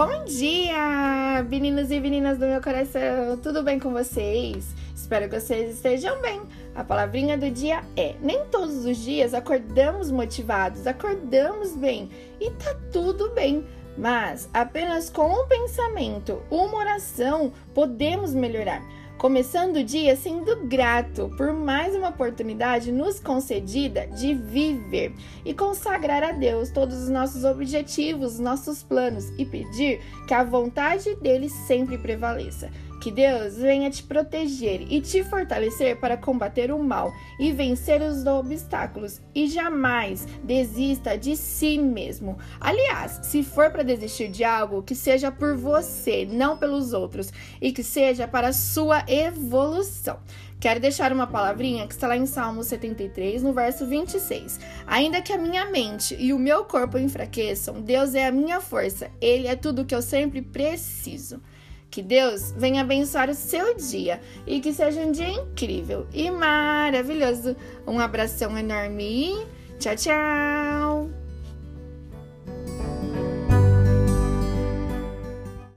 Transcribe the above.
Bom dia, meninos e meninas do meu coração, tudo bem com vocês? Espero que vocês estejam bem. A palavrinha do dia é: nem todos os dias acordamos motivados, acordamos bem e tá tudo bem. Mas apenas com um pensamento, uma oração, podemos melhorar começando o dia sendo grato por mais uma oportunidade nos concedida de viver e consagrar a Deus todos os nossos objetivos, nossos planos e pedir que a vontade dele sempre prevaleça. Que Deus venha te proteger e te fortalecer para combater o mal e vencer os obstáculos e jamais desista de si mesmo. Aliás, se for para desistir de algo, que seja por você, não pelos outros, e que seja para a sua evolução. Quero deixar uma palavrinha que está lá em Salmo 73, no verso 26. Ainda que a minha mente e o meu corpo enfraqueçam, Deus é a minha força, Ele é tudo que eu sempre preciso. Que Deus venha abençoar o seu dia e que seja um dia incrível e maravilhoso. Um abração enorme tchau, tchau!